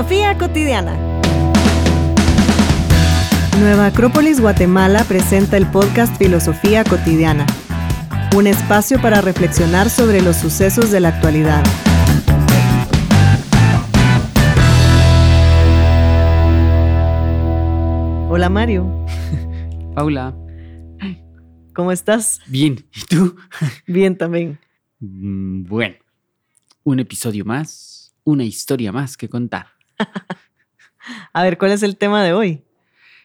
Filosofía cotidiana. Nueva Acrópolis Guatemala presenta el podcast Filosofía cotidiana, un espacio para reflexionar sobre los sucesos de la actualidad. Hola Mario, Paula, ¿cómo estás? bien. ¿Y tú? Bien también. Mm, Bueno, un episodio más, una historia más que contar. A ver, ¿cuál es el tema de hoy?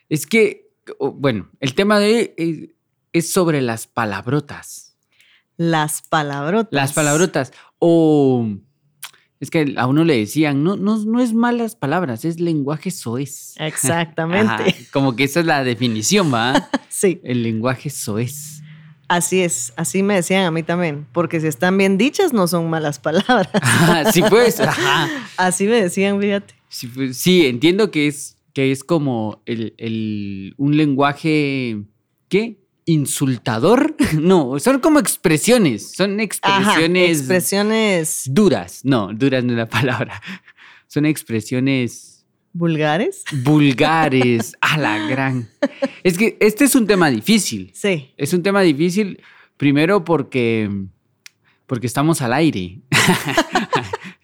Es que, bueno, el tema de hoy es, es sobre las palabrotas. Las palabrotas. Las palabrotas. O es que a uno le decían, no, no, no es malas palabras, es lenguaje soez. Exactamente. Ajá, como que esa es la definición, ¿va? Sí, El lenguaje soez. así es. Así me decían a mí también. Porque si están bien dichas, no son malas palabras. Ajá, sí, pues. Ajá. Así me decían, fíjate. Sí, pues, sí, entiendo que es, que es como el, el- un lenguaje, ¿qué? ¿Insultador? No, son como expresiones, son Ajá, expresiones expresiones duras. No, duras no es la palabra. Son expresiones vulgares. vulgares, a la gran. Es que este es un tema difícil. Sí. Es un tema difícil, primero porque, porque estamos al aire.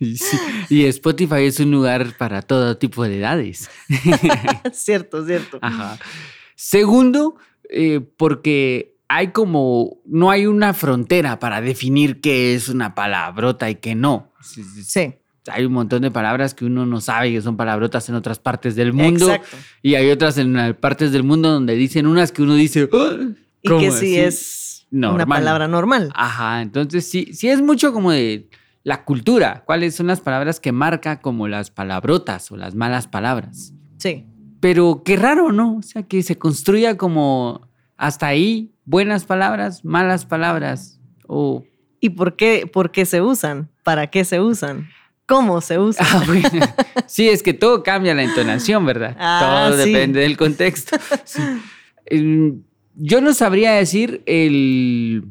Y, sí, y Spotify es un lugar para todo tipo de edades. cierto, cierto. Ajá. Segundo, eh, porque hay como, no hay una frontera para definir qué es una palabrota y qué no. Sí, sí, sí. Sí, Hay un montón de palabras que uno no sabe que son palabrotas en otras partes del mundo. exacto. Y hay otras en partes del mundo donde dicen unas que uno dice, "Ah, Y ¿cómo que sí así?". es una palabra normal. Ajá, entonces sí, sí es mucho como de la cultura, cuáles son las palabras que marca como las palabrotas o las malas palabras. Sí. Pero qué raro, ¿no? O sea, que se construya como hasta ahí buenas palabras, malas palabras o... ¿Y por qué, por qué se usan? ¿Para qué se usan? ¿Cómo se usan? Ah, bueno. Sí, es que todo cambia la entonación, ¿verdad? Ah, todo sí. depende del contexto. Sí. Yo no sabría decir el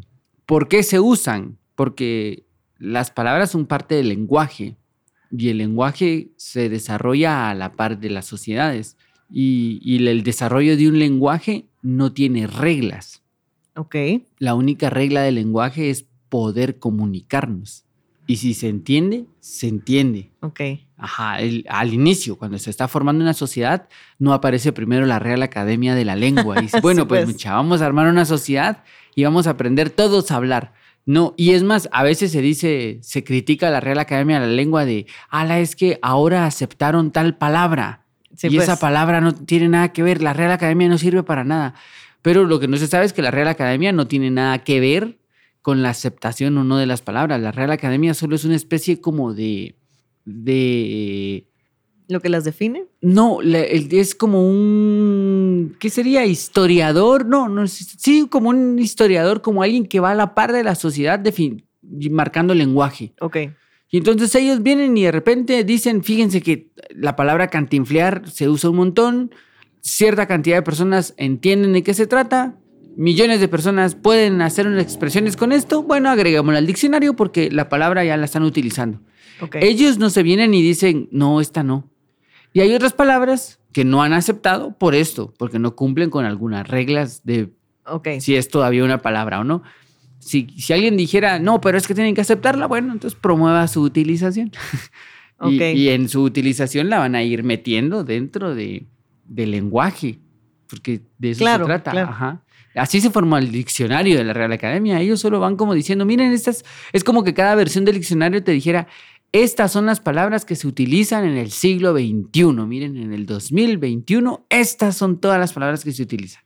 por qué se usan, porque las palabras son parte del lenguaje y el lenguaje se desarrolla a la par de las sociedades y, y el desarrollo de un lenguaje no tiene reglas. Ok. La única regla del lenguaje es poder comunicarnos. Y si se entiende, se entiende. Ok. Ajá, el- al inicio, cuando se está formando una sociedad, no aparece primero la Real Academia de la Lengua. Y dice, bueno, Sí, pues, pues. mucha, vamos a armar una sociedad y vamos a aprender todos a hablar. No, y es más, a veces se dice, se critica a la Real Academia de la Lengua de, ala, es que ahora aceptaron tal palabra. Sí, y pues. esa palabra no tiene nada que ver, la Real Academia no sirve para nada. Pero lo que no se sabe es que la Real Academia no tiene nada que ver con la aceptación o no de las palabras. La Real Academia solo es una especie como de... de ¿Lo que las define? no, es como un... ¿Qué sería? ¿Historiador? No, no, sí, como un historiador, como alguien que va a la par de la sociedad defin- marcando lenguaje. Ok. Y entonces ellos vienen y de repente dicen, fíjense que la palabra cantinflear se usa un montón, cierta cantidad de personas entienden de qué se trata, millones de personas pueden hacer unas expresiones con esto, bueno, agregámosla al diccionario porque la palabra ya la están utilizando. Ok. Ellos no se vienen y dicen, no, esta no. Y hay otras palabras que no han aceptado por esto, porque no cumplen con algunas reglas de ok. si es todavía una palabra o no. Si, si alguien dijera, no, pero es que tienen que aceptarla, bueno, entonces promueva su utilización. Y- Ok. y, en su utilización la van a ir metiendo dentro de, del lenguaje, porque de eso Claro, se trata. claro. Ajá. Así se formó el diccionario de la Real Academia. Ellos solo van como diciendo, miren, estas, es como que cada versión del diccionario te dijera, estas son las palabras que se utilizan en el siglo XXI. Miren, en el 2021, estas son todas las palabras que se utilizan.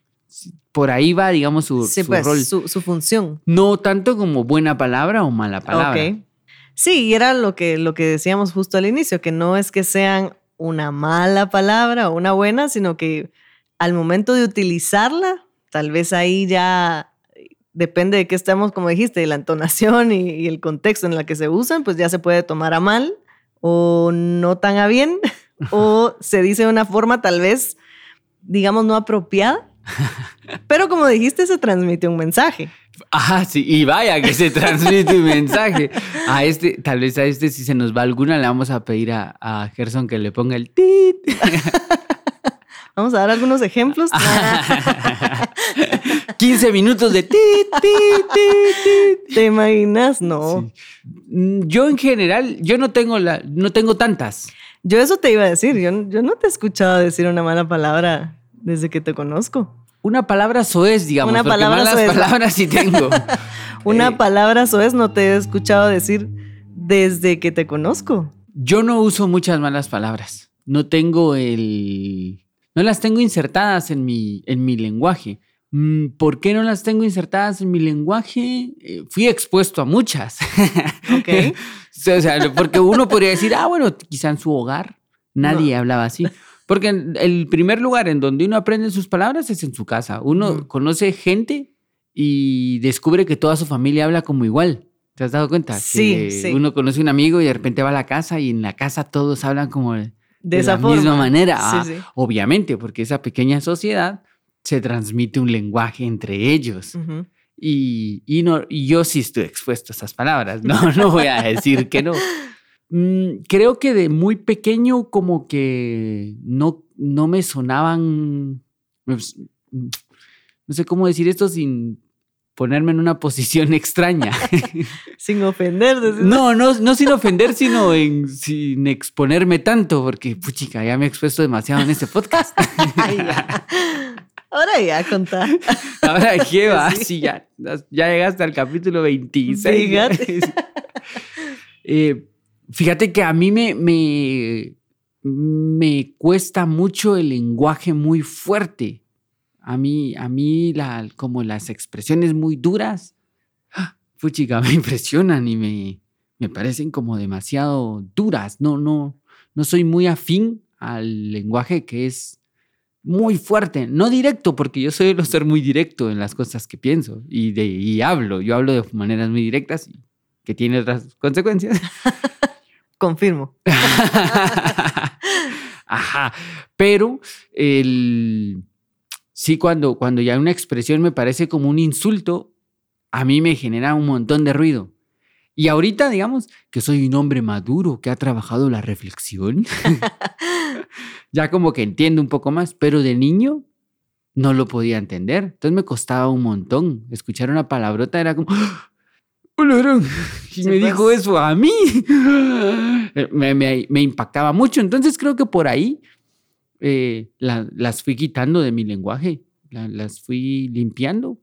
Por ahí va, digamos, su, Sí, su pues, rol. su, su función. No tanto como buena palabra o mala palabra. Ok. Sí, y era lo que, lo que decíamos justo al inicio, que no es que sean una mala palabra o una buena, sino que al momento de utilizarla, tal vez ahí ya depende de qué estamos, como dijiste, de la entonación y, y el contexto en el que se usan, pues ya se puede tomar a mal o no tan a bien, o se dice de una forma tal vez, digamos, no apropiada. Pero como dijiste, se transmite un mensaje. Ajá, sí, y vaya que se transmite un mensaje. A este, tal vez a este, si se nos va alguna, le vamos a pedir a, a Gerson que le ponga el tit. Vamos a dar algunos ejemplos. 15 minutos de tit, tit, tit, tit. ¿Te imaginas? No. Mm, Yo en general, yo no tengo la, no tengo tantas. Yo eso te iba a decir. Yo, yo no te he escuchado decir una mala palabra desde que te conozco. Una palabra soez, digamos. Una palabra malas soez. palabras sí tengo. Una Eh, palabra soez no te he escuchado decir desde que te conozco. Yo no uso muchas malas palabras. No tengo el. No las tengo insertadas en mi, en mi lenguaje. Mm, ¿Por qué no las tengo insertadas en mi lenguaje? Eh, fui expuesto a muchas. Ok. o sea, porque uno podría decir, ah, bueno, quizá en su hogar nadie hablaba así. Porque el primer lugar en donde uno aprende sus palabras es en su casa. Uno conoce gente y descubre que toda su familia habla como igual. ¿Te has dado cuenta? Sí, Que sí. Uno conoce un amigo y de repente va a la casa y en la casa todos hablan como de, De, de esa la forma. misma manera. Sí, Ah, sí. Obviamente, porque esa pequeña sociedad se transmite un lenguaje entre ellos. Ujú. Y, y no, y yo sí estoy expuesto a esas palabras, no, no voy a decir que no. Mm, creo que de muy pequeño como que no, no me sonaban, pues, mm, no sé cómo decir esto sin ponerme en una posición extraña. Sin ofender. No, no, no sin ofender, sino en, sin exponerme tanto, porque puchica, ya me he expuesto demasiado en este podcast. Ay. Ahora ya contar. Ahora, ¿qué va? Sí. Sí, ya, ya llegaste al capítulo 26. Fíjate. Eh, fíjate que a mí me, me, me cuesta mucho el lenguaje muy fuerte. A mí, a mí la, como las expresiones muy duras, ¡ah! puchica, me impresionan y me, me parecen como demasiado duras. No, no, no soy muy afín al lenguaje que es muy fuerte, no directo, porque yo suelo ser muy directo en las cosas que pienso y, de, y hablo. Yo hablo de maneras muy directas y que tiene otras consecuencias. Confirmo. Ajá, pero el, sí cuando, cuando ya una expresión me parece como un insulto, a mí me genera un montón de ruido. Y ahorita, digamos, que soy un hombre maduro que ha trabajado la reflexión, ya como que entiendo un poco más, pero de niño no lo podía entender. Entonces me costaba un montón. Escuchar una palabrota era como... ¡Hola, gran! Y me pues. dijo eso a mí. Me, me- me impactaba mucho. Entonces creo que por ahí eh, la- las fui quitando de mi lenguaje. La- las fui limpiando.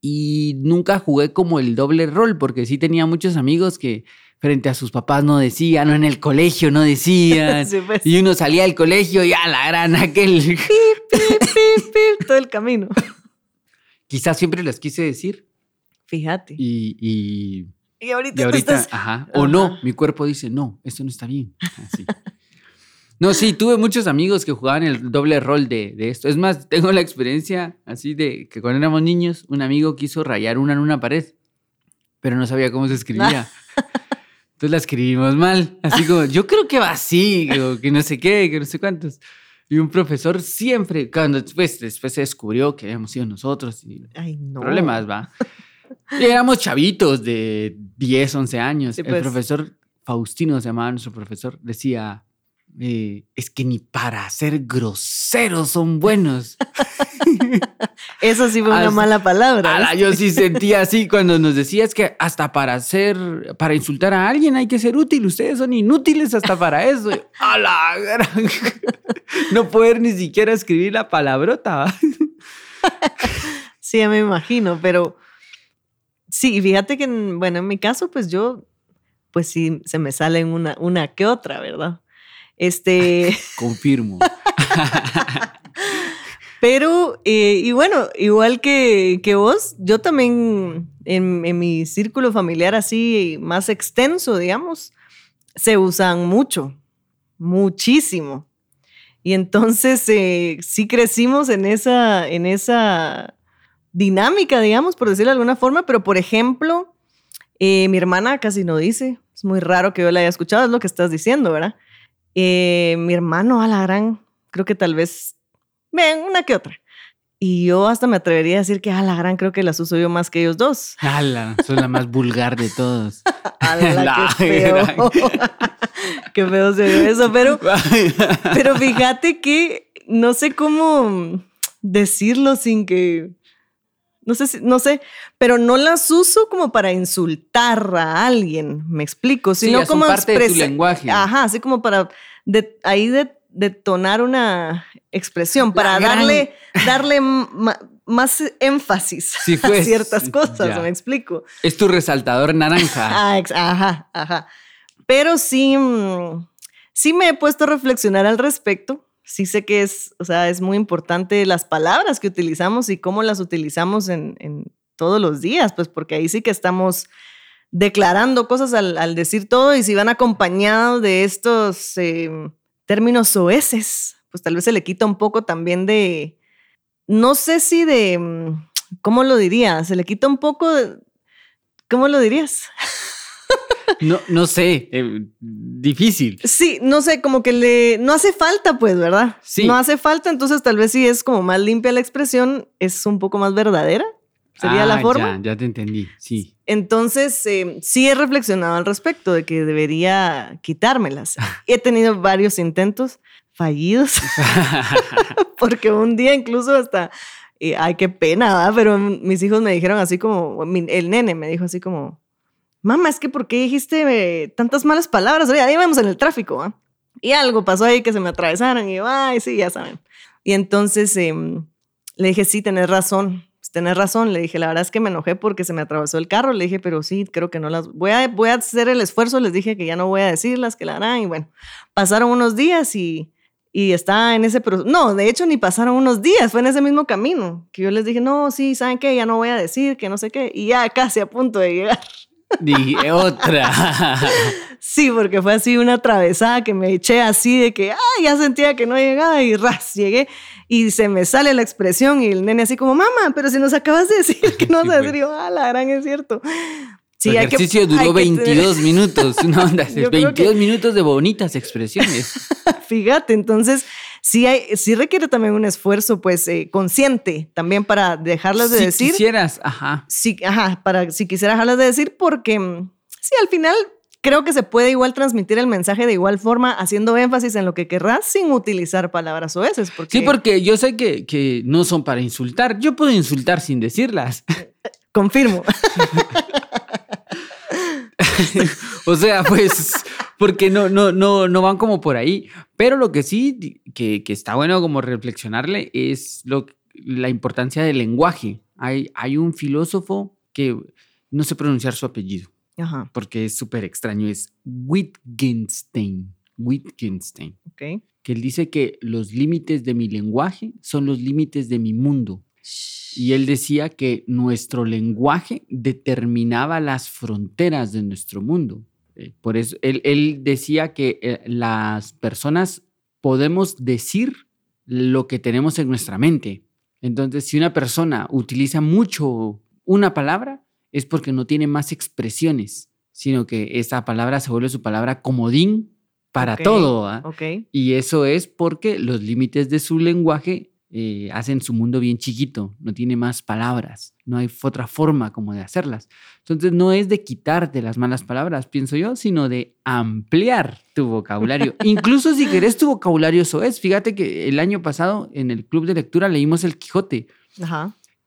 Y nunca jugué como el doble rol, porque sí tenía muchos amigos que frente a sus papás no decían, o en el colegio no decían. Sí, pues. Y uno salía del colegio y a la gran aquel. Pip, pip, pip, todo el camino. Quizás siempre las quise decir. Fíjate. Y, y, Y ahorita, y te ahorita, estás- ajá. O no, mi cuerpo dice, no, esto no está bien. Así. No, sí, tuve muchos amigos que jugaban el doble rol de, de esto. Es más, tengo la experiencia así de que cuando éramos niños, un amigo quiso rayar una en una pared, pero no sabía cómo se escribía. Entonces la escribimos mal. Así como, yo creo que va así, o que no sé qué, que no sé cuántos. Y un profesor siempre, cuando después, después se descubrió que habíamos sido nosotros y Ay, no. problemas, va. Y éramos chavitos de 10, 11 años. Sí, El pues. profesor Faustino se llamaba nuestro profesor, decía, eh, es que ni para ser groseros son buenos. Eso sí fue una mala palabra. Yo sí sentía así cuando nos decía, es que hasta para hacer, para insultar a alguien hay que ser útil. Ustedes son inútiles hasta para eso. A la gran- No poder ni siquiera escribir la palabrota. Sí, ya me imagino, pero sí, fíjate que, en- bueno, en mi caso, pues yo, pues sí, se me salen una, una que otra, ¿verdad? Este, Confirmo. pero, eh, y bueno, igual que, que vos, yo también en, en mi círculo familiar así más extenso, digamos, se usan mucho, muchísimo. Y entonces eh, sí crecimos en esa, en esa dinámica, digamos, por decirlo de alguna forma, pero por ejemplo, eh, mi hermana casi no dice, es muy raro que yo la haya escuchado, es lo que estás diciendo, ¿verdad? Eh, mi hermano, a la gran, creo que tal vez, ven, una que otra. Y yo hasta me atrevería a decir que, a la gran, creo que las uso yo más que ellos dos. ¡Hala! Soy la más vulgar de todos. ¡Hala, qué feo! qué feo se ve eso, pero, pero fíjate que no sé cómo decirlo sin que no sé, no sé, pero no las uso como para insultar a alguien, me explico, sino sí, como parte de tu lenguaje. Ajá, así como para de, ahí de, detonar una expresión, para darle, darle más énfasis a pues, ciertas cosas, me explico. Es tu resaltador naranja. Ah, ajá, ajá. Pero sí, mm, sí me he puesto a reflexionar al respecto sí sé que es, o sea, es muy importante las palabras que utilizamos y cómo las utilizamos en, todos los días, pues porque ahí sí que estamos declarando cosas al, decir todo y si van acompañados de estos em, términos soeces, pues tal vez se le quita un poco también de, no sé si de, mm, ¿cómo lo diría? Se le quita un poco de, ¿cómo lo dirías? No, no sé, eh, difícil. Sí, no sé, como que le, no hace falta, pues, ¿verdad? Sí. No hace falta, entonces tal vez si es como más limpia la expresión, es un poco más verdadera. Sería la ah, forma. Ya, ya te entendí, sí. Entonces, eh, sí he reflexionado al respecto de que debería quitármelas. he tenido varios intentos fallidos, porque un día incluso hasta, eh, ay, qué pena, ¿verdad? Pero mis hijos me dijeron así como, el nene me dijo así como, mamá, es que ¿por qué dijiste eh, tantas malas palabras? Oye, ahí vamos en el tráfico, ¿ah? Y algo pasó ahí que se me atravesaron y yo, ay, sí, ya saben. Y entonces em, le dije, sí, tenés razón, pues, tenés razón. Le dije, la verdad es que me enojé porque se me atravesó el carro. Le dije, pero sí, creo que no las voy a, voy a hacer el esfuerzo. Les dije que ya no voy a decirlas, que la harán. Y bueno, pasaron unos días y, y está en ese proceso. No, de hecho, ni pasaron unos días, fue en ese mismo camino que yo les dije, no, sí, ¿saben qué? Ya no voy a decir, que no sé qué. Y ya casi a punto de llegar. Dije, otra. Sí, porque fue así una atravesada que me eché así de que, ay, ya sentía que no llegaba y ras, llegué y se me sale la expresión y el nene así como, mamá, pero si nos acabas de decir que no vas a decir, ah, la gran es cierto. Sí, el ejercicio duró 22 minutos, una onda, 22 minutos de bonitas expresiones. Fíjate, entonces sí, hay, sí requiere también un esfuerzo, pues, eh, consciente también para dejarlas de decir. Si quisieras, ajá. Sí, ajá, para si quisiera dejarlas de decir, porque mm, sí, al final creo que se puede igual transmitir el mensaje de igual forma, haciendo énfasis en lo que querrás sin utilizar palabras o veces. Porque... Sí, porque yo sé que, que no son para insultar. Yo puedo insultar sin decirlas. Confirmo. o sea, pues, porque no, no, no, no van como por ahí. Pero lo que sí, que, está bueno como reflexionarle, es lo, la importancia del lenguaje. Hay, hay un filósofo que no sé pronunciar su apellido, porque es súper extraño, es Wittgenstein. Wittgenstein. Okay. Que él dice que los límites de mi lenguaje son los límites de mi mundo. Y él decía que nuestro lenguaje determinaba las fronteras de nuestro mundo. Eh, por eso él, decía que eh, las personas podemos decir lo que tenemos en nuestra mente. Entonces, si una persona utiliza mucho una palabra, es porque no tiene más expresiones, sino que esa palabra se vuelve su palabra comodín para todo. ¿ah? Y eso es porque los límites de su lenguaje eh, hacen su mundo bien chiquito, no tiene más palabras, no hay otra forma como de hacerlas. Entonces no es de quitarte las malas palabras, pienso yo, sino de ampliar tu vocabulario. Incluso si querés tu vocabulario eso es. Fíjate que el año pasado en el club de lectura leímos El Quijote.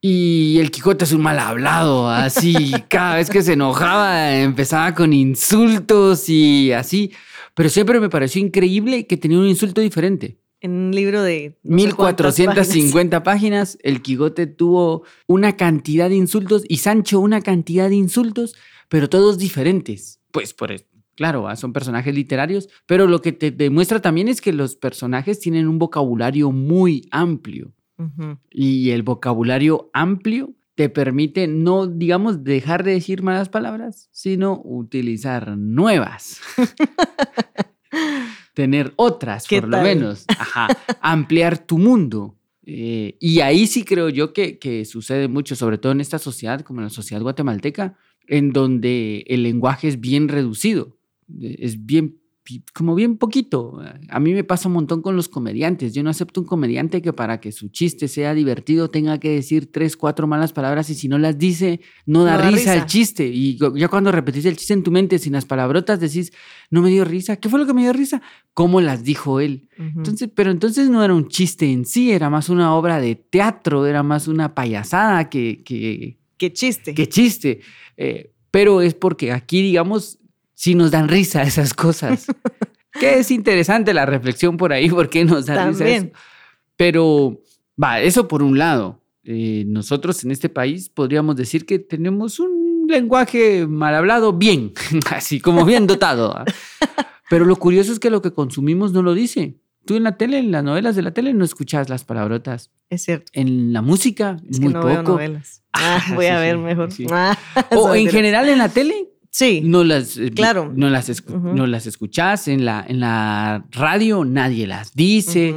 Y el Quijote es un mal hablado, así, cada vez que se enojaba empezaba con insultos y así. Pero siempre me pareció increíble que tenía un insulto diferente. En un libro de... 1450 páginas. el Quijote tuvo una cantidad de insultos y Sancho una cantidad de insultos, pero todos diferentes. Pues por eso. Claro, son personajes literarios, pero lo que te demuestra también es que los personajes tienen un vocabulario muy amplio. Y el vocabulario amplio te permite no, digamos, dejar de decir malas palabras, sino utilizar nuevas. tener otras, por lo menos. Ajá, ampliar tu mundo. Eh, y ahí sí creo yo que, que, sucede mucho, sobre todo en esta sociedad, como en la sociedad guatemalteca, en donde el lenguaje es bien reducido, es bien como bien poquito. A mí me pasa un montón con los comediantes. Yo no acepto un comediante que para que su chiste sea divertido tenga que decir tres, cuatro malas palabras y si no las dice, no da, risa, el chiste. Y ya cuando repetís el chiste en tu mente sin las palabrotas decís, no me dio risa. ¿Qué fue lo que me dio risa? ¿Cómo las dijo él? entonces, pero entonces no era un chiste en sí, era más una obra de teatro, era más una payasada que... que ¿Qué chiste? ¿Qué chiste? Eh, pero es porque aquí, digamos, sí nos dan risa esas cosas. que es interesante la reflexión por ahí, porque nos dan risa eso. Pero, va, eso por un lado. Eh, nosotros en este país podríamos decir que tenemos un lenguaje mal hablado bien, así como bien dotado. Pero lo curioso es que lo que consumimos no lo dice. Tú en la tele, en las novelas de la tele, no escuchas las palabrotas. Es cierto. En la música, es muy que no poco. Veo novelas. Ah, voy a ver mejor. Ah, o en general en la tele, Sí. No las, eh, claro. no las, no las escuchás en la, en la radio, nadie las dice.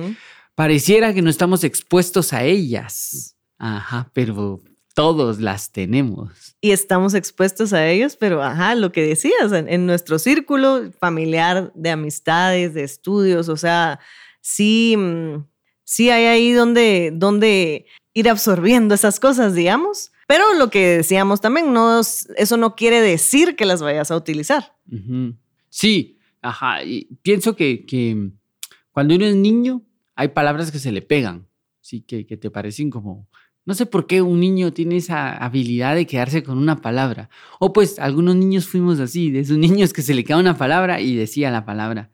Pareciera que no estamos expuestos a ellas. Ajá, pero todos las tenemos. Y estamos expuestos a ellos, pero ajá, lo que decías, en, nuestro círculo familiar de amistades, de estudios, o sea, sí, mm, sí hay ahí donde, donde ir absorbiendo esas cosas, digamos. Pero lo que decíamos también, no, eso no quiere decir que las vayas a utilizar. Sí, ajá. Y pienso que, que, cuando uno es niño, hay palabras que se le pegan, sí, que, que te parecen como... No sé por qué un niño tiene esa habilidad de quedarse con una palabra. O pues algunos niños fuimos así, de esos niños que se le queda una palabra y decía la palabra.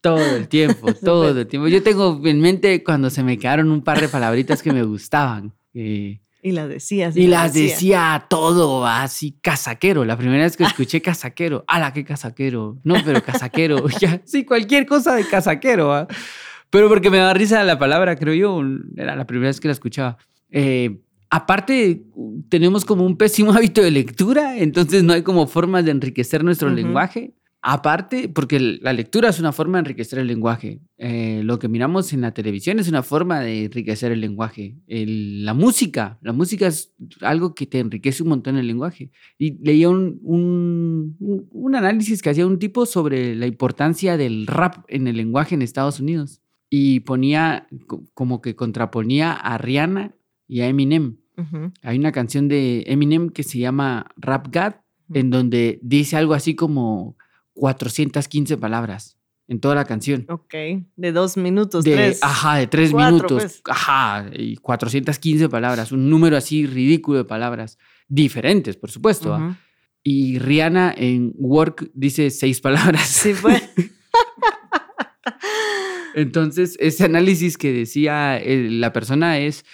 Todo el tiempo, todo el tiempo. Yo tengo en mente cuando se me quedaron un par de palabritas que me gustaban. Eh, y las decías. Y, las decía. todo así, casaquero. La primera vez que escuché casaquero, ¡ala, qué casaquero! No, pero casaquero. ya, sí, cualquier cosa de casaquero. ¿ah? Pero porque me da risa la palabra, creo yo. Era la primera vez que la escuchaba. Eh, aparte, tenemos como un pésimo hábito de lectura, entonces no hay como formas de enriquecer nuestro lenguaje. Aparte, porque la lectura es una forma de enriquecer el lenguaje. Eh, lo que miramos en la televisión es una forma de enriquecer el lenguaje. la música, la música es algo que te enriquece un montón el lenguaje. Y leía un, un, análisis que hacía un tipo sobre la importancia del rap en el lenguaje en Estados Unidos. Y ponía como que contraponía a Rihanna y a Eminem. Hay una canción de Eminem que se llama Rap God, en donde dice algo así como 415 palabras en toda la canción. Ok, de dos minutos, de, tres. Ajá, de tres minutos. Pues. Ajá, y 415 palabras, un número así ridículo de palabras, diferentes, por supuesto. ¿ah? Y Rihanna en Work dice seis palabras. Sí, fue. Entonces, ese análisis que decía eh, la persona es,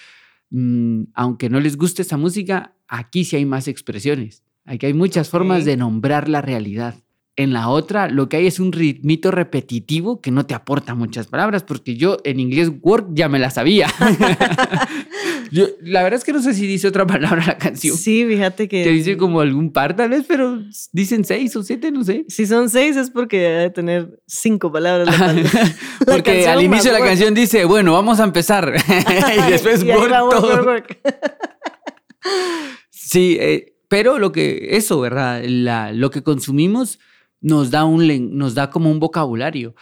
mm, aunque no les guste esa música, aquí sí hay más expresiones. Aquí hay muchas formas de nombrar la realidad. En la otra, lo que hay es un ritmito repetitivo que no te aporta muchas palabras, porque yo en inglés work ya me la sabía. la verdad es que no sé si dice otra palabra la canción. Sí, fíjate que. Que dice como algún par, tal vez, pero dicen seis o siete, no sé. Si son seis es porque debe tener cinco palabras. porque al inicio de la canción dice, bueno, vamos a empezar. y después work, todo. sí, eh, pero lo que, eso, ¿verdad? La, lo que consumimos nos da, un, nos da como un vocabulario.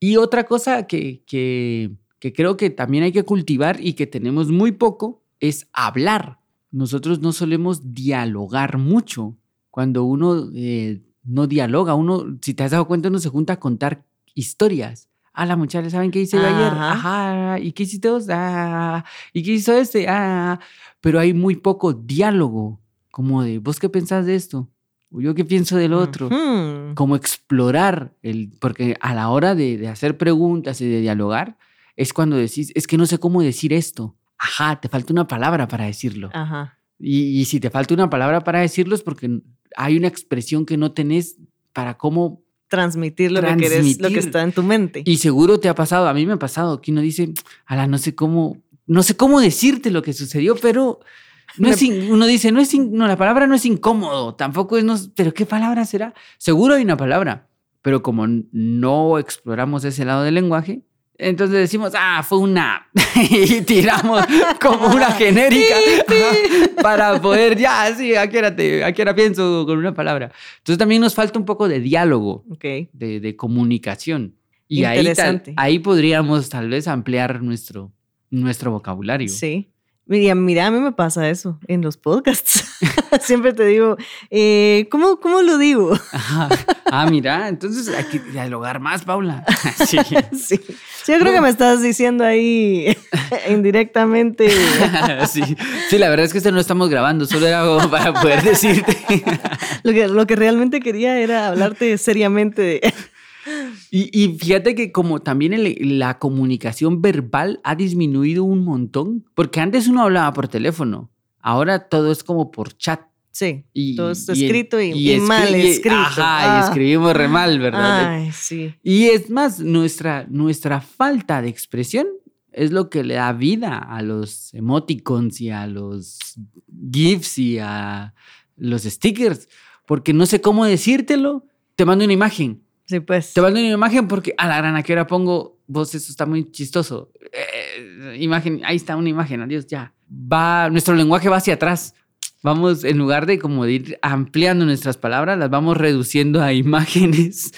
Y otra cosa que, que, creo que también hay que cultivar y que tenemos muy poco es hablar. Nosotros no solemos dialogar mucho. Cuando uno eh, no dialoga, uno, si te has dado cuenta, uno se junta a contar historias. Ah, la muchacha, ¿saben qué hice ayer? Ajá. ¿Y qué hiciste vos? Ah, ¿y qué hizo este? Ah, pero hay muy poco diálogo, como de, ¿vos qué pensás de esto? Yo qué pienso del otro, como explorar, el, porque a la hora de, hacer preguntas y de dialogar, es cuando decís, es que no sé cómo decir esto. Ajá, te falta una palabra para decirlo. Ajá. Y, si te falta una palabra para decirlo es porque hay una expresión que no tenés para cómo transmitir lo que querés, lo que está en tu mente. Y seguro te ha pasado, a mí me ha pasado, que uno dice, ala, no sé cómo, no sé cómo decirte lo que sucedió, pero no es uno dice, no es no, la palabra no es incómodo, tampoco es, no, pero ¿qué palabra será? Seguro hay una palabra, pero como no exploramos ese lado del lenguaje, Entonces decimos, ah, fue una. y tiramos como una genérica para poder, ya, sí, aquí era, aquí era pienso con una palabra. Entonces también nos falta un poco de diálogo, de, de, comunicación. Y ahí, ahí podríamos tal vez ampliar nuestro, nuestro vocabulario. Sí. Mira, mira, a mí me pasa eso en los podcasts. Siempre te digo, eh, ¿cómo, ¿cómo, lo digo? Ah, mira, entonces hay que dialogar más, Paula. sí. sí. Yo creo que me estás diciendo ahí indirectamente. sí. sí, la verdad es que este no estamos grabando, solo era para poder decirte. lo, que, lo que realmente quería era hablarte seriamente de y, fíjate que como también la comunicación verbal ha disminuido un montón, porque antes uno hablaba por teléfono, ahora todo es como por chat. Sí, y, todo está escrito y, mal escrito. Ajá, y ah. escribimos re mal, ¿verdad? Ay, sí. Y es más, nuestra, nuestra falta de expresión es lo que le da vida a los emoticons y a los GIFs y a los stickers, porque no sé cómo decírtelo, te mando una imagen Sí, pues. Te mando una imagen porque a la grana que ahora pongo, vos, eso está muy chistoso. Eh, imagen, ahí está una imagen, adiós, ya. Va, nuestro lenguaje va hacia atrás. Vamos, en lugar de como de ir ampliando nuestras palabras, las vamos reduciendo a imágenes.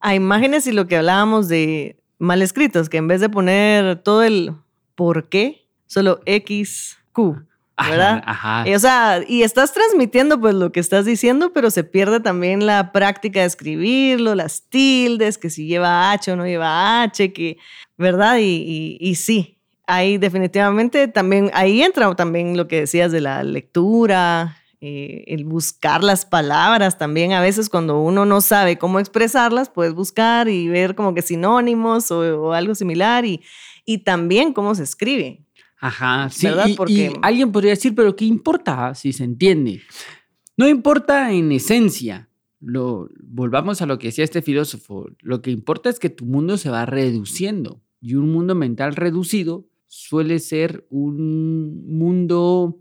A imágenes y lo que hablábamos de mal escritos, que en vez de poner todo el por qué, solo X, Q. ¿verdad? Ajá. Y, o sea, y estás transmitiendo pues lo que estás diciendo, pero se pierde también la práctica de escribirlo, las tildes, que si lleva H o no lleva H, que, ¿verdad? Y, y, sí, ahí definitivamente también, ahí entra también lo que decías de la lectura, eh, el buscar las palabras también. A veces cuando uno no sabe cómo expresarlas, puedes buscar y ver como que sinónimos o, o algo similar y, y también cómo se escribe. Ajá, sí. Y, alguien podría decir, pero ¿qué importa si se entiende? No importa en esencia. Lo, volvamos a lo que decía este filósofo. Lo que importa es que tu mundo se va reduciendo. Y un mundo mental reducido suele ser un mundo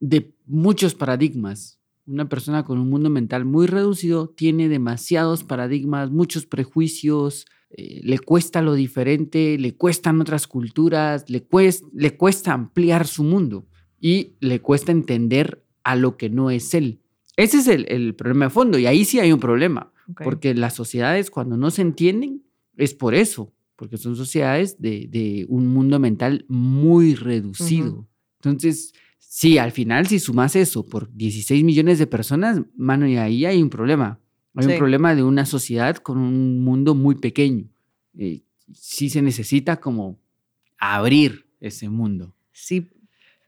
de muchos paradigmas. Una persona con un mundo mental muy reducido tiene demasiados paradigmas, muchos prejuicios, eh, le cuesta lo diferente, le cuestan otras culturas, le, le cuesta ampliar su mundo y le cuesta entender a lo que no es él. Ese es el, problema de fondo y ahí sí hay un problema, porque las sociedades cuando no se entienden es por eso, porque son sociedades de, un mundo mental muy reducido. Entonces, sí, al final si sumas eso por 16 millones de personas, mano, y ahí hay un problema. Hay un problema de una sociedad con un mundo muy pequeño. Eh, sí se necesita como abrir ese mundo. Sí,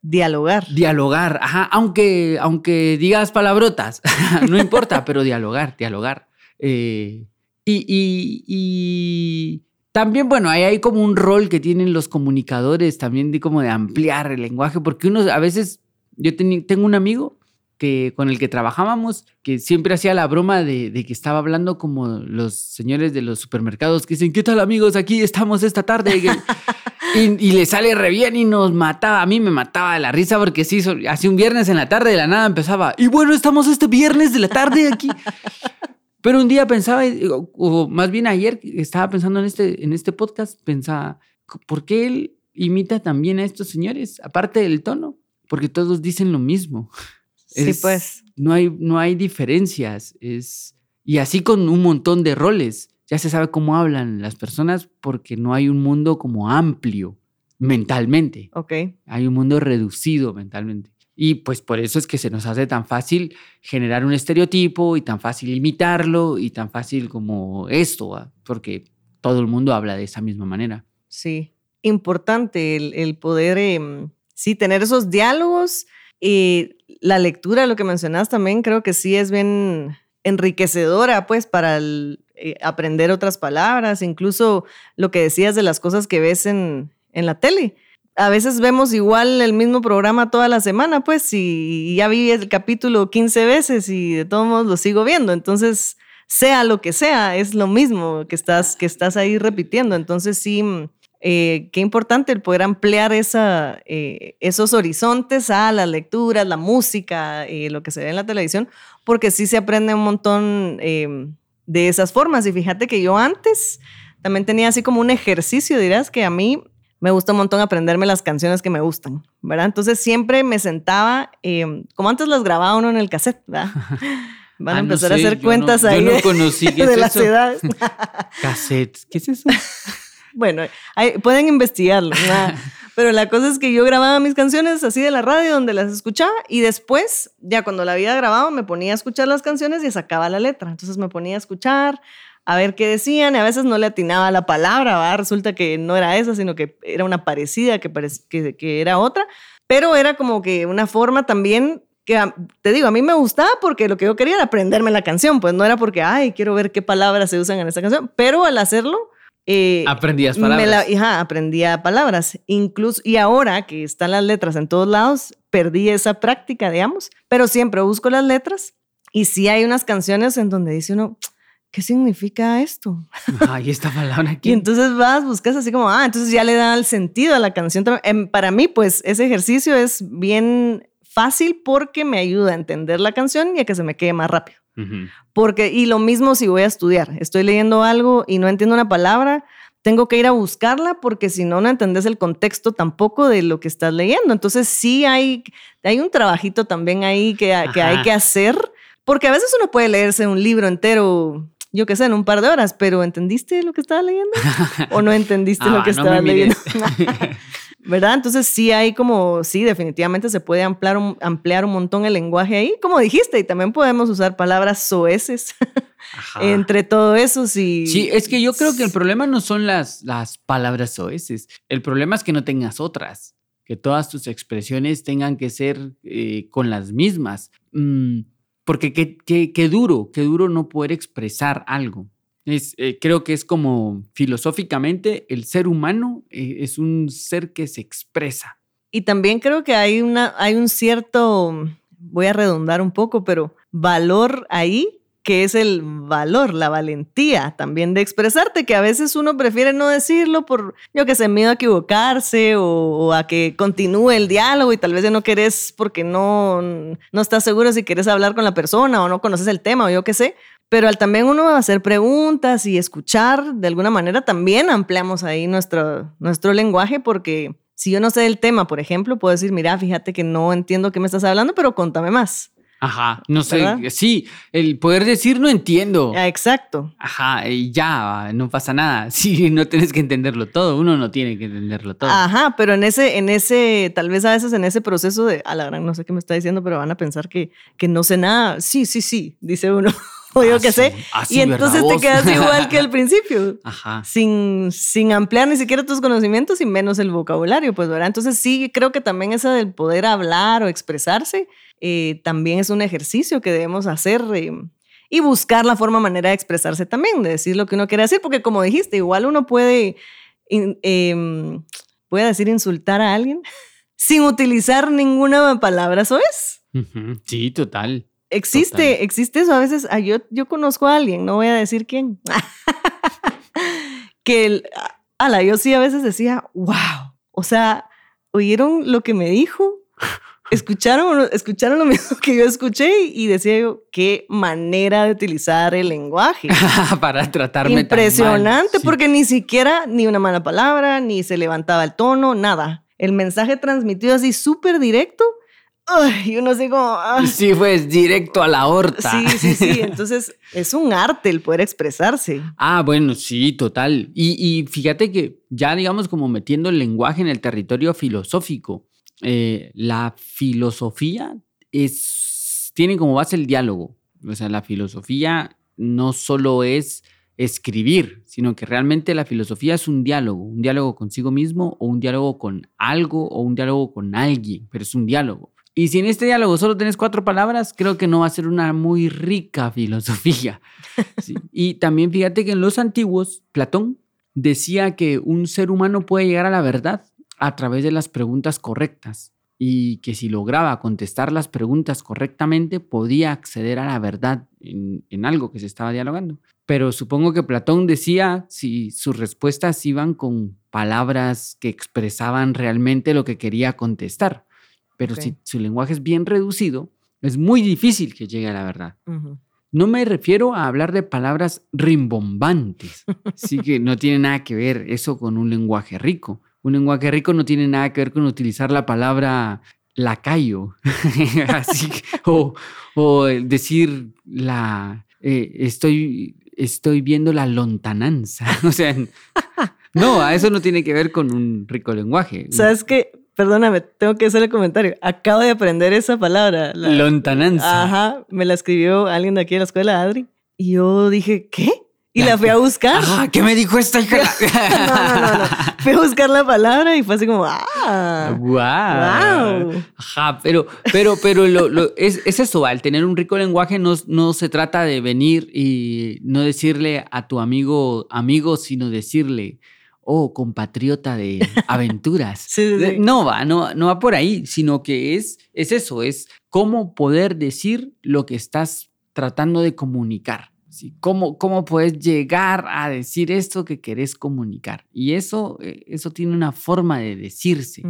dialogar. Dialogar, ajá, aunque, aunque digas palabrotas, no importa, pero dialogar, dialogar. Eh, y, también, bueno, ahí hay como un rol que tienen los comunicadores también de como de ampliar el lenguaje, porque uno a veces, yo tengo un amigo que, con el que trabajábamos, que siempre hacía la broma de, que estaba hablando como los señores de los supermercados que dicen, ¿qué tal amigos? Aquí estamos esta tarde. y, le sale re bien y nos mataba. A mí me mataba de la risa porque sí, hace un viernes en la tarde de la nada empezaba. Y bueno, estamos este viernes de la tarde aquí. Pero un día pensaba, o, más bien ayer estaba pensando en este, en este podcast, pensaba, ¿por qué él imita también a estos señores? Aparte del tono, porque todos dicen lo mismo sí, pues. No hay, no hay diferencias. Es, y así con un montón de roles. Ya se sabe cómo hablan las personas porque no hay un mundo como amplio mentalmente. Ok. Hay un mundo reducido mentalmente. Y pues por eso es que se nos hace tan fácil generar un estereotipo y tan fácil imitarlo y tan fácil como esto, porque todo el mundo habla de esa misma manera. Sí, importante el, poder, em, sí, tener esos diálogos y la lectura, lo que mencionas también, creo que sí es bien enriquecedora, pues, para eh, aprender otras palabras, incluso lo que decías de las cosas que ves en, en la tele. A veces vemos igual el mismo programa toda la semana, pues, y, ya vi el capítulo 15 veces y de todos modos lo sigo viendo. Entonces, sea lo que sea, es lo mismo que estás, que estás ahí repitiendo. Entonces, sí, eh, qué importante el poder ampliar eh, esos horizontes a las lecturas, la música, eh, lo que se ve en la televisión, porque sí se aprende un montón de esas formas. Y fíjate que yo antes también tenía así como un ejercicio, dirás, que a mí me gusta un montón aprenderme las canciones que me gustan, ¿verdad? Entonces siempre me sentaba, em, como antes las grababa uno en el cassette, ¿verdad? Van a Ah, no empezar a hacer yo cuentas no- yo ahí no de, conocí, ¿qué de es las eso? edades. Cassettes. ¿Qué es eso? Bueno, pueden investigarlo. ¿verdad? Pero la cosa es que yo grababa mis canciones así de la radio donde las escuchaba y después, ya cuando la había grabado, me ponía a escuchar las canciones y sacaba la letra. Entonces me ponía a escuchar, a ver qué decían y a veces no le atinaba la palabra, ¿va? resulta que no era esa, sino que era una parecida, que, parec- que, que era otra. Pero era como que una forma también que, te digo, a mí me gustaba porque lo que yo quería era aprenderme la canción, pues no era porque, ay, quiero ver qué palabras se usan en esta canción, pero al hacerlo... eh, Aprendías me palabras. la- ajá, aprendía palabras. Incluso, y ahora que están las letras en todos lados, perdí esa práctica, digamos, pero siempre busco las letras y sí hay unas canciones en donde dice uno, ¿qué significa esto? Ay, esta palabra aquí. Y entonces vas, buscas así como, ah, entonces ya le da el sentido a la canción. Em, Para mí, pues ese ejercicio es bien fácil porque me ayuda a entender la canción y a que se me quede más rápido. Porque, y lo mismo si voy a estudiar, estoy leyendo algo y no entiendo una palabra, tengo que ir a buscarla porque si no, no entendés el contexto tampoco de lo que estás leyendo. Entonces sí hay, hay un trabajito también ahí que, que hay que hacer, porque a veces uno puede leerse un libro entero, yo qué sé, en un par de horas, pero ¿entendiste lo que estaba leyendo? ¿O no entendiste lo Ah, que no estaba leyendo? ¿Verdad? Entonces sí hay como, sí, definitivamente se puede ampliar un, ampliar un montón el lenguaje ahí, como dijiste, y también podemos usar palabras soeces entre todo eso. Sí, Sí, es que yo creo que el problema no son las, las palabras oeces. El problema es que no tengas otras. Que todas tus expresiones tengan que ser eh, con las mismas. Mm, porque qué, qué- qué duro, qué duro no poder expresar algo. Es, eh, creo que es como filosóficamente el ser humano eh, es un ser que se expresa. Y también creo que hay, una, hay un cierto, voy a redundar un poco, pero valor ahí, que es el valor, la valentía también de expresarte, que a veces uno prefiere no decirlo por, yo que sé, miedo a equivocarse o, a que continúe el diálogo y tal vez ya no querés porque no, no estás seguro si quieres hablar con la persona o no conoces el tema o yo qué sé. Pero al también uno hacer preguntas y escuchar, de alguna manera también ampliamos ahí nuestro, nuestro lenguaje porque si yo no sé del tema, por ejemplo, puedo decir, mira, fíjate que no entiendo qué me estás hablando, pero contame más. Ajá, no sé, ¿Verdad? sí, el poder decir no entiendo. Ah, Exacto. Ajá, y ya, no pasa nada. Sí, no tienes que entenderlo todo, uno no tiene que entenderlo todo. Ajá, pero en ese, en ese, tal vez a veces en ese proceso de, a la gran, no sé qué me está diciendo, pero van a pensar que, que no sé nada. Sí, sí, sí, dice uno. o yo Ah, qué sí. sé. Ah, sí, y ¿verdad entonces te quedas igual que al principio. Ajá. sin, sin ampliar ni siquiera tus conocimientos y menos el vocabulario, pues, ¿verdad? Entonces sí, creo que también eso del poder hablar o expresarse eh, también es un ejercicio que debemos hacer eh, y buscar la forma, manera de expresarse también, de decir lo que uno quiere decir, porque como dijiste, igual uno puede, in- em, puede decir insultar a alguien sin utilizar ninguna palabra, ¿eso es? Sí, total. Existe, Total. existe eso. A veces, ah, yo, yo conozco a alguien, no voy a decir quién, que, el, ala, yo sí a veces decía, wow, o sea, ¿oyeron lo que me dijo? ¿Escucharon, escucharon lo mismo que yo escuché? Y decía yo, qué manera de utilizar el lenguaje. Para tratarme tan mal. Impresionante, Sí. porque ni siquiera ni una mala palabra, ni se levantaba el tono, nada. El mensaje transmitido así súper directo. Y uno así como... ah. Sí, pues directo a la horta. Sí, sí, sí. Entonces es un arte el poder expresarse. Ah, bueno, sí, total. Y, y fíjate que ya, digamos, como metiendo el lenguaje en el territorio filosófico, eh, la filosofía es, tiene como base el diálogo. O sea, la filosofía no solo es escribir, sino que realmente la filosofía es un diálogo, un diálogo consigo mismo o un diálogo con algo o un diálogo con alguien, pero es un diálogo. Y si en este diálogo solo tienes cuatro palabras, creo que no va a ser una muy rica filosofía. Sí. Y también fíjate que en los antiguos, Platón decía que un ser humano puede llegar a la verdad a través de las preguntas correctas y que si lograba contestar las preguntas correctamente podía acceder a la verdad en, en algo que se estaba dialogando. Pero supongo que Platón decía si sus respuestas iban con palabras que expresaban realmente lo que quería contestar. Pero Ok. si su lenguaje es bien reducido, es muy difícil que llegue a la verdad. No me refiero a hablar de palabras rimbombantes. Así que no tiene nada que ver eso con un lenguaje rico. Un lenguaje rico no tiene nada que ver con utilizar la palabra lacayo. Así, o, o decir la eh, estoy, estoy viendo la lontananza. o sea, no, a eso no tiene que ver con un rico lenguaje. ¿Sabes qué? Perdóname, tengo que hacer el comentario. Acabo de aprender esa palabra. Lontananza. Ajá, me la escribió alguien de aquí de la escuela, Adri. Y yo dije, ¿qué? Y la fui a buscar. ¿qué me dijo esta hija? no, no, no, Fui a buscar la palabra y fue así como, ¡ah! ¡Wow! Ajá, pero, pero, pero lo, es, es, eso, al tener un rico lenguaje no, no se trata de venir y no decirle a tu amigo, amigo, sino decirle, oh, compatriota de aventuras. No va, no, no va por ahí, sino que es, es eso, es cómo poder decir lo que estás tratando de comunicar. ¿sí? ¿Cómo, ¿Cómo puedes llegar a decir esto que querés comunicar? Y eso, eh, eso tiene una forma de decirse,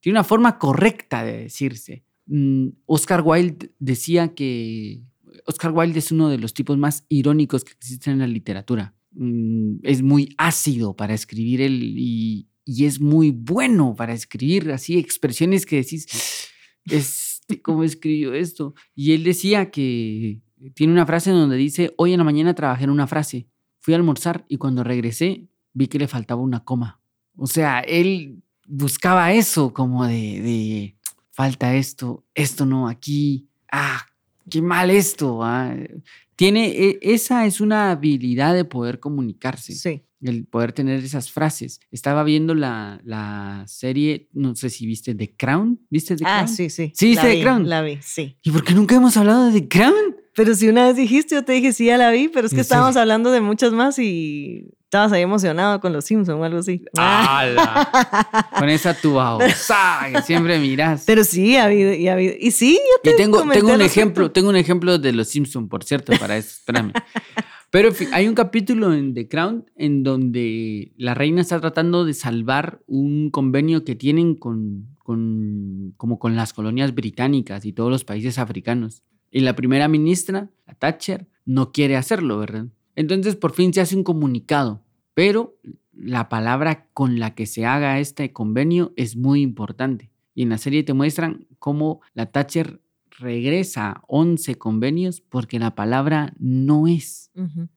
tiene una forma correcta de decirse. Mm, Oscar Wilde decía que Oscar Wilde es uno de los tipos más irónicos que existen en la literatura. Mm, es muy ácido para escribir él y, es muy bueno para escribir así expresiones que decís, es, ¿cómo escribió esto? Y él decía que tiene una frase donde dice, hoy en la mañana trabajé en una frase, fui a almorzar y cuando regresé vi que le faltaba una coma. O sea, él buscaba eso como de, de falta esto, esto no, aquí, ah, qué mal esto. Ah. Tiene, e, esa es una habilidad de poder comunicarse. Sí. El poder tener esas frases. Estaba viendo la, la serie, no sé si viste The Crown. ¿Viste The ah, Crown? sí, sí. ¿Sí viste The Crown? La vi, sí. ¿Y por qué nunca hemos hablado de The Crown? Pero si una vez dijiste, yo te dije, sí, ya la vi, pero es que estábamos hablando de muchas más y estabas ahí emocionado con los Simpsons o algo así. con esa tu que siempre miras. Pero sí, ha habido, y ha habido. Y sí, yo te tengo, tengo un ejemplo, tengo un ejemplo de los Simpsons, por cierto, para eso, espérame. Pero hay un capítulo en The Crown en donde la reina está tratando de salvar un convenio que tienen con, con, como con las colonias británicas y todos los países africanos. Y la primera ministra, la Thatcher, no quiere hacerlo, ¿verdad? Entonces por fin se hace un comunicado, pero la palabra con la que se haga este convenio es muy importante. Y en la serie te muestran cómo la Thatcher regresa 11 convenios porque la palabra no es.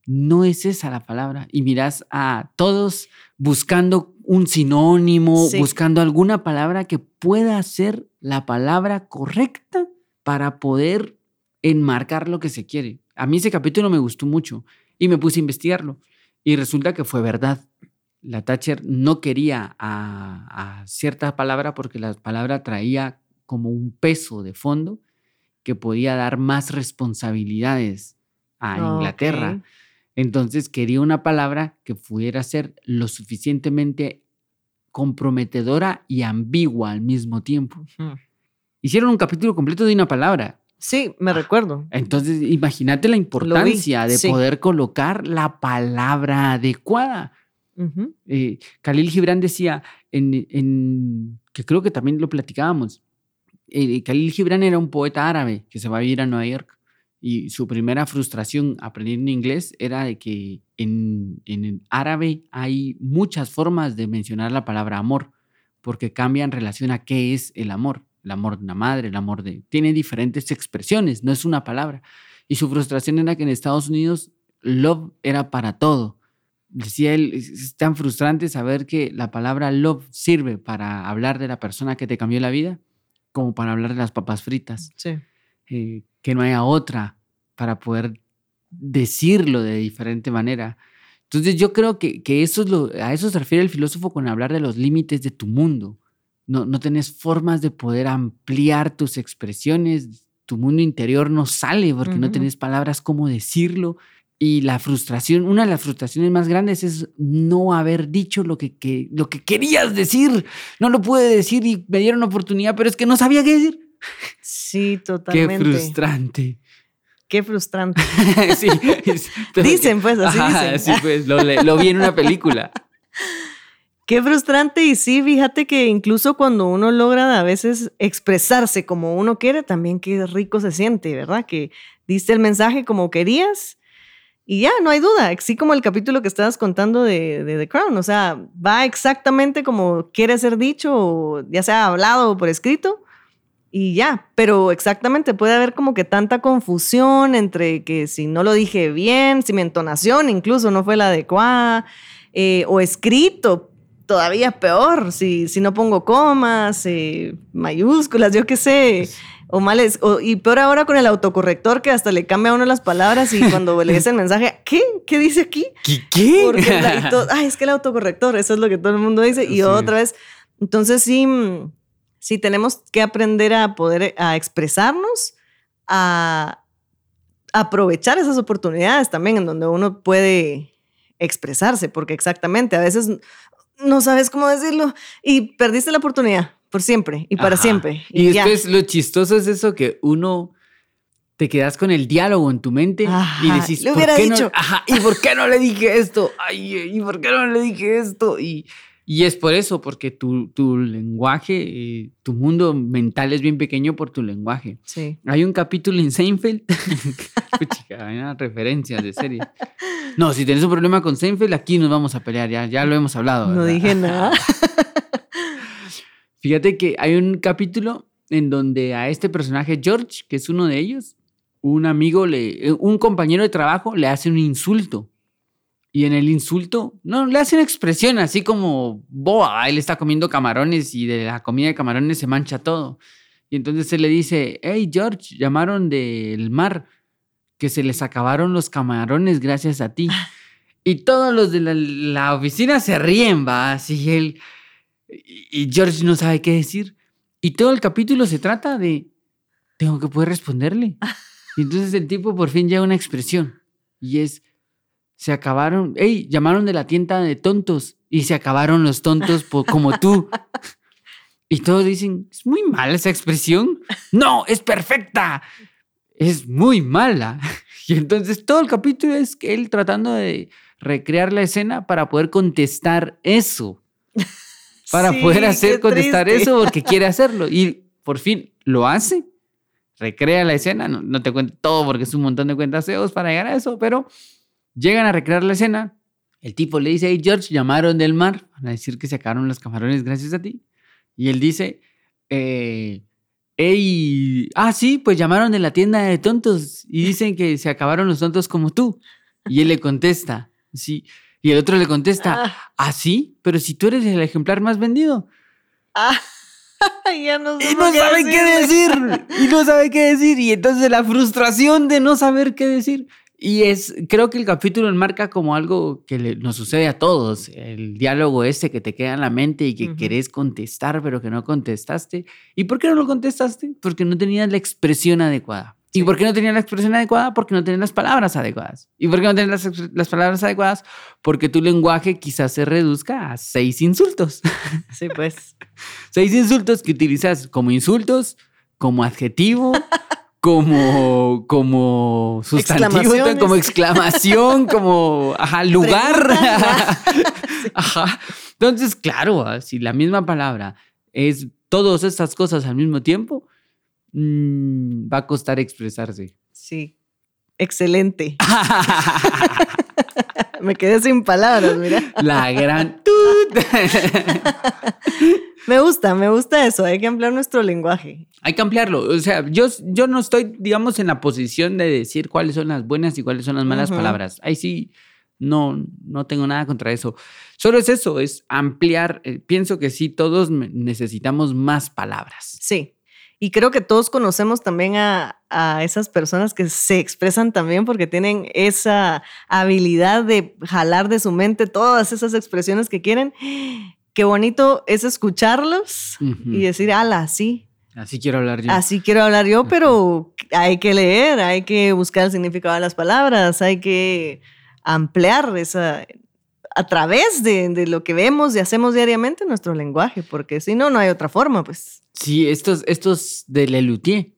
No es esa la palabra. Y miras a todos buscando un sinónimo, buscando alguna palabra que pueda ser la palabra correcta para poder enmarcar lo que se quiere. A mí ese capítulo me gustó mucho y me puse a investigarlo. Y resulta que fue verdad. La Thatcher no quería a, cierta palabra porque la palabra traía como un peso de fondo que podía dar más responsabilidades a Inglaterra. Entonces quería una palabra que pudiera ser lo suficientemente comprometedora y ambigua al mismo tiempo. Hicieron un capítulo completo de una palabra Sí, me recuerdo. Entonces, imagínate la importancia de poder colocar la palabra adecuada. Eh, Khalil Gibran decía, en, que creo que también lo platicábamos, eh, Khalil Gibran era un poeta árabe que se va a vivir a Nueva York y su primera frustración aprendiendo inglés era de que en, en árabe hay muchas formas de mencionar la palabra amor porque cambia en relación a qué es el amor el amor de una madre, el amor de... Tiene diferentes expresiones, no es una palabra. Y su frustración era que en Estados Unidos love era para todo. Decía él, es tan frustrante saber que la palabra love sirve para hablar de la persona que te cambió la vida como para hablar de las papas fritas. Sí. Eh, que no haya otra para poder decirlo de diferente manera. Entonces yo creo que, que eso es lo, a eso se refiere el filósofo con hablar de los límites de tu mundo no, no tenés formas de poder ampliar tus expresiones, tu mundo interior no sale porque no tenés palabras como decirlo. Y la frustración, una de las frustraciones más grandes es no haber dicho lo que, lo que querías decir. No lo pude decir y me dieron oportunidad, pero es que no sabía qué decir. Sí, totalmente. Qué frustrante. Qué frustrante. sí, dicen, pues, así dicen. Sí, pues, lo, lo vi en una película. Qué frustrante y sí, fíjate que incluso cuando uno logra a veces expresarse como uno quiere, también qué rico se siente, ¿verdad? Que diste el mensaje como querías y ya, no hay duda. Así como el capítulo que estabas contando de, de The Crown, o sea, va exactamente como quiere ser dicho, ya sea hablado o por escrito y ya, pero exactamente puede haber como que tanta confusión entre que si no lo dije bien, si mi entonación incluso no fue la adecuada, eh, o escrito, todavía peor, si, si no pongo comas, eh, mayúsculas, yo qué sé, o males, y peor ahora con el autocorrector que hasta le cambia a uno las palabras y cuando lees el mensaje, ¿qué? ¿Qué dice aquí? ¿Qué? qué? Porque ay, es que el autocorrector, eso es lo que todo el mundo dice, y otra vez, entonces sí mm, sí tenemos que aprender a poder a expresarnos, a aprovechar esas oportunidades también en donde uno puede expresarse, porque exactamente, a veces no sabes cómo decirlo y perdiste la oportunidad por siempre y para siempre. Y, después lo chistoso es eso que uno te quedas con el diálogo en tu mente y decís, le hubiera dicho. ajá, ¿y por qué no le dije esto? Ay, ¿y por qué no le dije esto? Y y es por eso, porque tu, tu lenguaje, eh, tu mundo mental es bien pequeño por tu lenguaje. Sí. Hay un capítulo en Seinfeld, chica, hay una referencia de serie. No, si tienes un problema con Seinfeld, aquí nos vamos a pelear, ya, ya lo hemos hablado. No dije nada. Fíjate que hay un capítulo en donde a este personaje, George, que es uno de ellos, un amigo, le, un compañero de trabajo le hace un insulto y en el insulto, no, le hace una expresión así como boa, él está comiendo camarones y de la comida de camarones se mancha todo. Y entonces él le dice, hey George, llamaron del mar, que se les acabaron los camarones gracias a ti. Y todos los de la, oficina se ríen, va, así él, y George no sabe qué decir. Y todo el capítulo se trata de, tengo que poder responderle. Y entonces el tipo por fin llega a una expresión y es, se acabaron, ¡Ey! llamaron de la tienda de tontos y se acabaron los tontos como tú. Y todos dicen, es muy mala esa expresión. No, es perfecta. Es muy mala. Y entonces todo el capítulo es él tratando de recrear la escena para poder contestar eso. Para poder hacer contestar eso porque quiere hacerlo. Y por fin lo hace. Recrea la escena. No, no te cuento todo porque es un montón de cuentas para llegar a eso, pero Llegan a recrear la escena. El tipo le dice, hey George, llamaron del mar. Van a decir que se acabaron los camarones gracias a ti. Y él dice, eh, hey, ah, sí, pues llamaron de la tienda de tontos y dicen que se acabaron los tontos como tú. Y él le contesta, sí. Y el otro le contesta, ah, ¿Ah sí, pero si tú eres el ejemplar más vendido. Ah. ya no y no sabe qué decir. Y no sabe qué decir. Y entonces la frustración de no saber qué decir. Y es, creo que el capítulo enmarca como algo que nos sucede a todos, el diálogo ese que te queda en la mente y que querés contestar, pero que no contestaste. ¿Y por qué no lo contestaste? Porque no tenías la expresión adecuada. ¿Y por qué no tenías la expresión adecuada? Porque no tenías las palabras adecuadas. ¿Y por qué no tenías las, las, palabras adecuadas? Porque tu lenguaje quizás se reduzca a seis insultos. Sí, pues. seis insultos que utilizas como insultos, como adjetivo, como, como sustantivo, como exclamación, como ajá, lugar. ajá. Entonces, claro, si la misma palabra es todas estas cosas al mismo tiempo, mm, va a costar expresarse. Sí, excelente. Me quedé sin palabras, mira. La gran... me gusta, me gusta eso. Hay que ampliar nuestro lenguaje. Hay que ampliarlo. O sea, yo, yo no estoy, digamos, en la posición de decir cuáles son las buenas y cuáles son las malas palabras. Ahí sí, no, no tengo nada contra eso. Solo es eso, es ampliar. Eh, pienso que sí, todos necesitamos más palabras. Sí. Y creo que todos conocemos también a, a, esas personas que se expresan también porque tienen esa habilidad de jalar de su mente todas esas expresiones que quieren. Qué bonito es escucharlos y decir, ala, sí. Así quiero hablar yo. Así quiero hablar yo, pero hay que leer, hay que buscar el significado de las palabras, hay que ampliar esa, a través de, de, lo que vemos y hacemos diariamente nuestro lenguaje, porque si no, no hay otra forma, pues. Sí, estos, estos de Lelutier.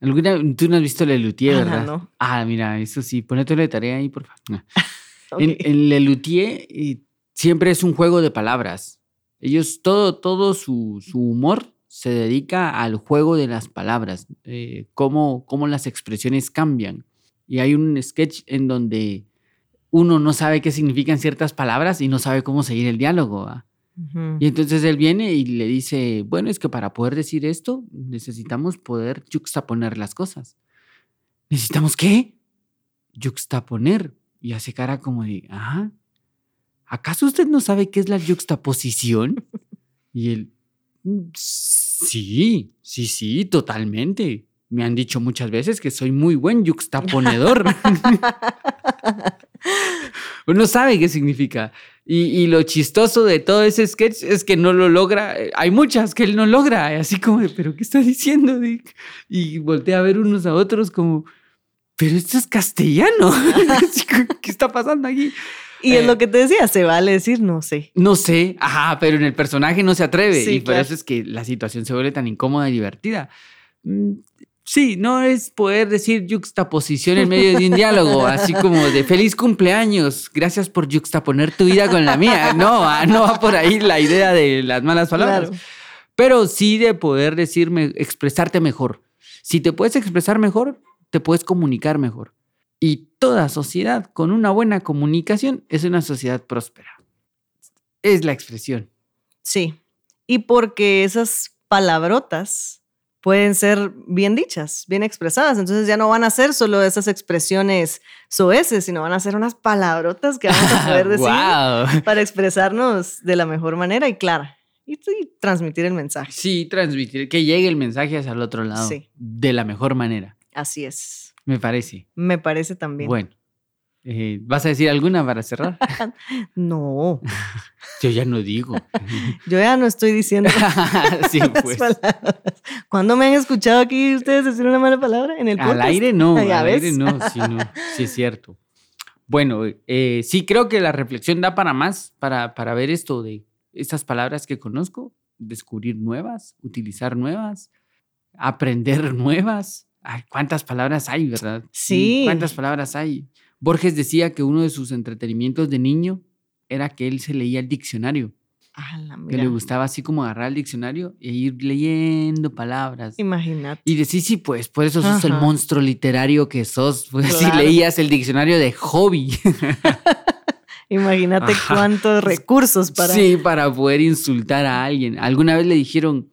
¿Alguna, tú no has visto Lelutier, ¿verdad? No. Ah, mira, eso sí, ponete la tarea ahí, por favor. En, en Lelutier siempre es un juego de palabras. Ellos, todo, todo su, su humor se dedica al juego de las palabras, eh, cómo, cómo las expresiones cambian. Y hay un sketch en donde uno no sabe qué significan ciertas palabras y no sabe cómo seguir el diálogo. Y entonces él viene y le dice, bueno, es que para poder decir esto necesitamos poder juxtaponer las cosas. ¿Necesitamos qué? Juxtaponer. Y hace cara como de, ¿acaso usted no sabe qué es la juxtaposición? Y él, "Mm, sí, sí, sí, totalmente. Me han dicho muchas veces que soy muy buen juxtaponedor. Uno sabe qué significa. Y, lo chistoso de todo ese sketch es que no lo logra. Hay muchas que él no logra. Así como ¿pero qué está diciendo? Dick?". Y voltea a ver unos a otros como, pero esto es castellano. ¿Qué está pasando aquí? Y Eh, es lo que te decía, se vale decir no sé. No sé, ajá, pero en el personaje no se atreve. Sí, y por claro. eso es que la situación se vuelve tan incómoda y divertida. Mm, Sí, no es poder decir juxtaposición en medio de un diálogo, así como de feliz cumpleaños, gracias por juxtaponer tu vida con la mía. No, ah, no va por ahí la idea de las malas palabras. Claro. Pero sí de poder decirme, expresarte mejor. Si te puedes expresar mejor, te puedes comunicar mejor. Y toda sociedad con una buena comunicación es una sociedad próspera. Es la expresión. Sí. Y porque esas palabrotas pueden ser bien dichas, bien expresadas. Entonces ya no van a ser solo esas expresiones soeces, sino van a ser unas palabrotas que vamos a poder decir ¡Wow! para expresarnos de la mejor manera y clara. Y, y transmitir el mensaje. Sí, transmitir, que llegue el mensaje hacia el otro lado Sí. de la mejor manera, Así es. Me parece. Me parece también. Bueno, eh, ¿vas a decir alguna para cerrar? No, Yo ya no digo. yo ya no estoy diciendo sí, pues. ¿Cuándo me han escuchado aquí ustedes decir una mala palabra? En el Al aire no, al ves. aire no, sí, no, sí es cierto. Bueno, eh, sí creo que la reflexión da para más, para, para ver esto de estas palabras que conozco, descubrir nuevas, utilizar nuevas, aprender nuevas. Ay, ¿Cuántas palabras hay, verdad? Sí. ¿Cuántas palabras hay? Borges decía que uno de sus entretenimientos de niño era que él se leía el diccionario, Ala, que le gustaba así como agarrar el diccionario e ir leyendo palabras. Imagínate. Y decís, sí, pues, por eso sos el monstruo literario que sos. Pues si leías el diccionario de hobby. Imagínate Ajá. cuántos recursos para. Sí, para poder insultar a alguien. Alguna vez le dijeron,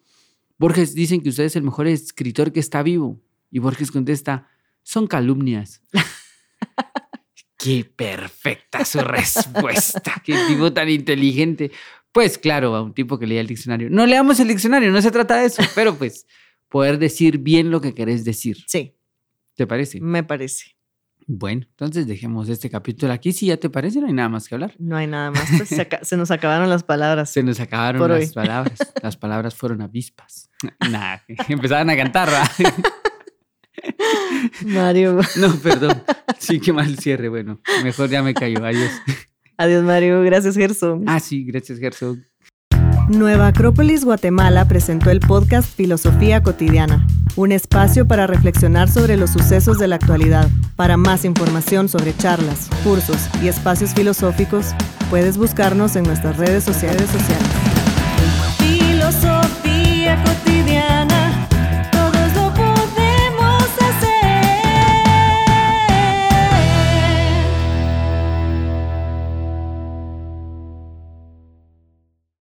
Borges, dicen que usted es el mejor escritor que está vivo. Y Borges contesta, son calumnias. Qué perfecta su respuesta. Qué tipo tan inteligente. Pues claro, a un tipo que leía el diccionario. No leamos el diccionario, no se trata de eso, pero pues poder decir bien lo que querés decir. Sí, ¿Te parece? me parece. Bueno, entonces dejemos este capítulo aquí. Si ya te parece, no hay nada más que hablar. No hay nada más. pues, se, nos acabaron las palabras. Se nos acabaron las hoy. palabras. Las palabras fueron avispas. Empezaban a cantar, ¿va? Mario. No, perdón. Sí, qué mal cierre. Bueno, mejor ya me cayó. Adiós. Adiós, Mario. Gracias, Gerson. Ah, sí, gracias, Gerson. Nueva Acrópolis Guatemala presentó el podcast Filosofía Cotidiana, un espacio para reflexionar sobre los sucesos de la actualidad. Para más información sobre charlas, cursos y espacios filosóficos, puedes buscarnos en nuestras redes sociales. Filosofía Cotidiana.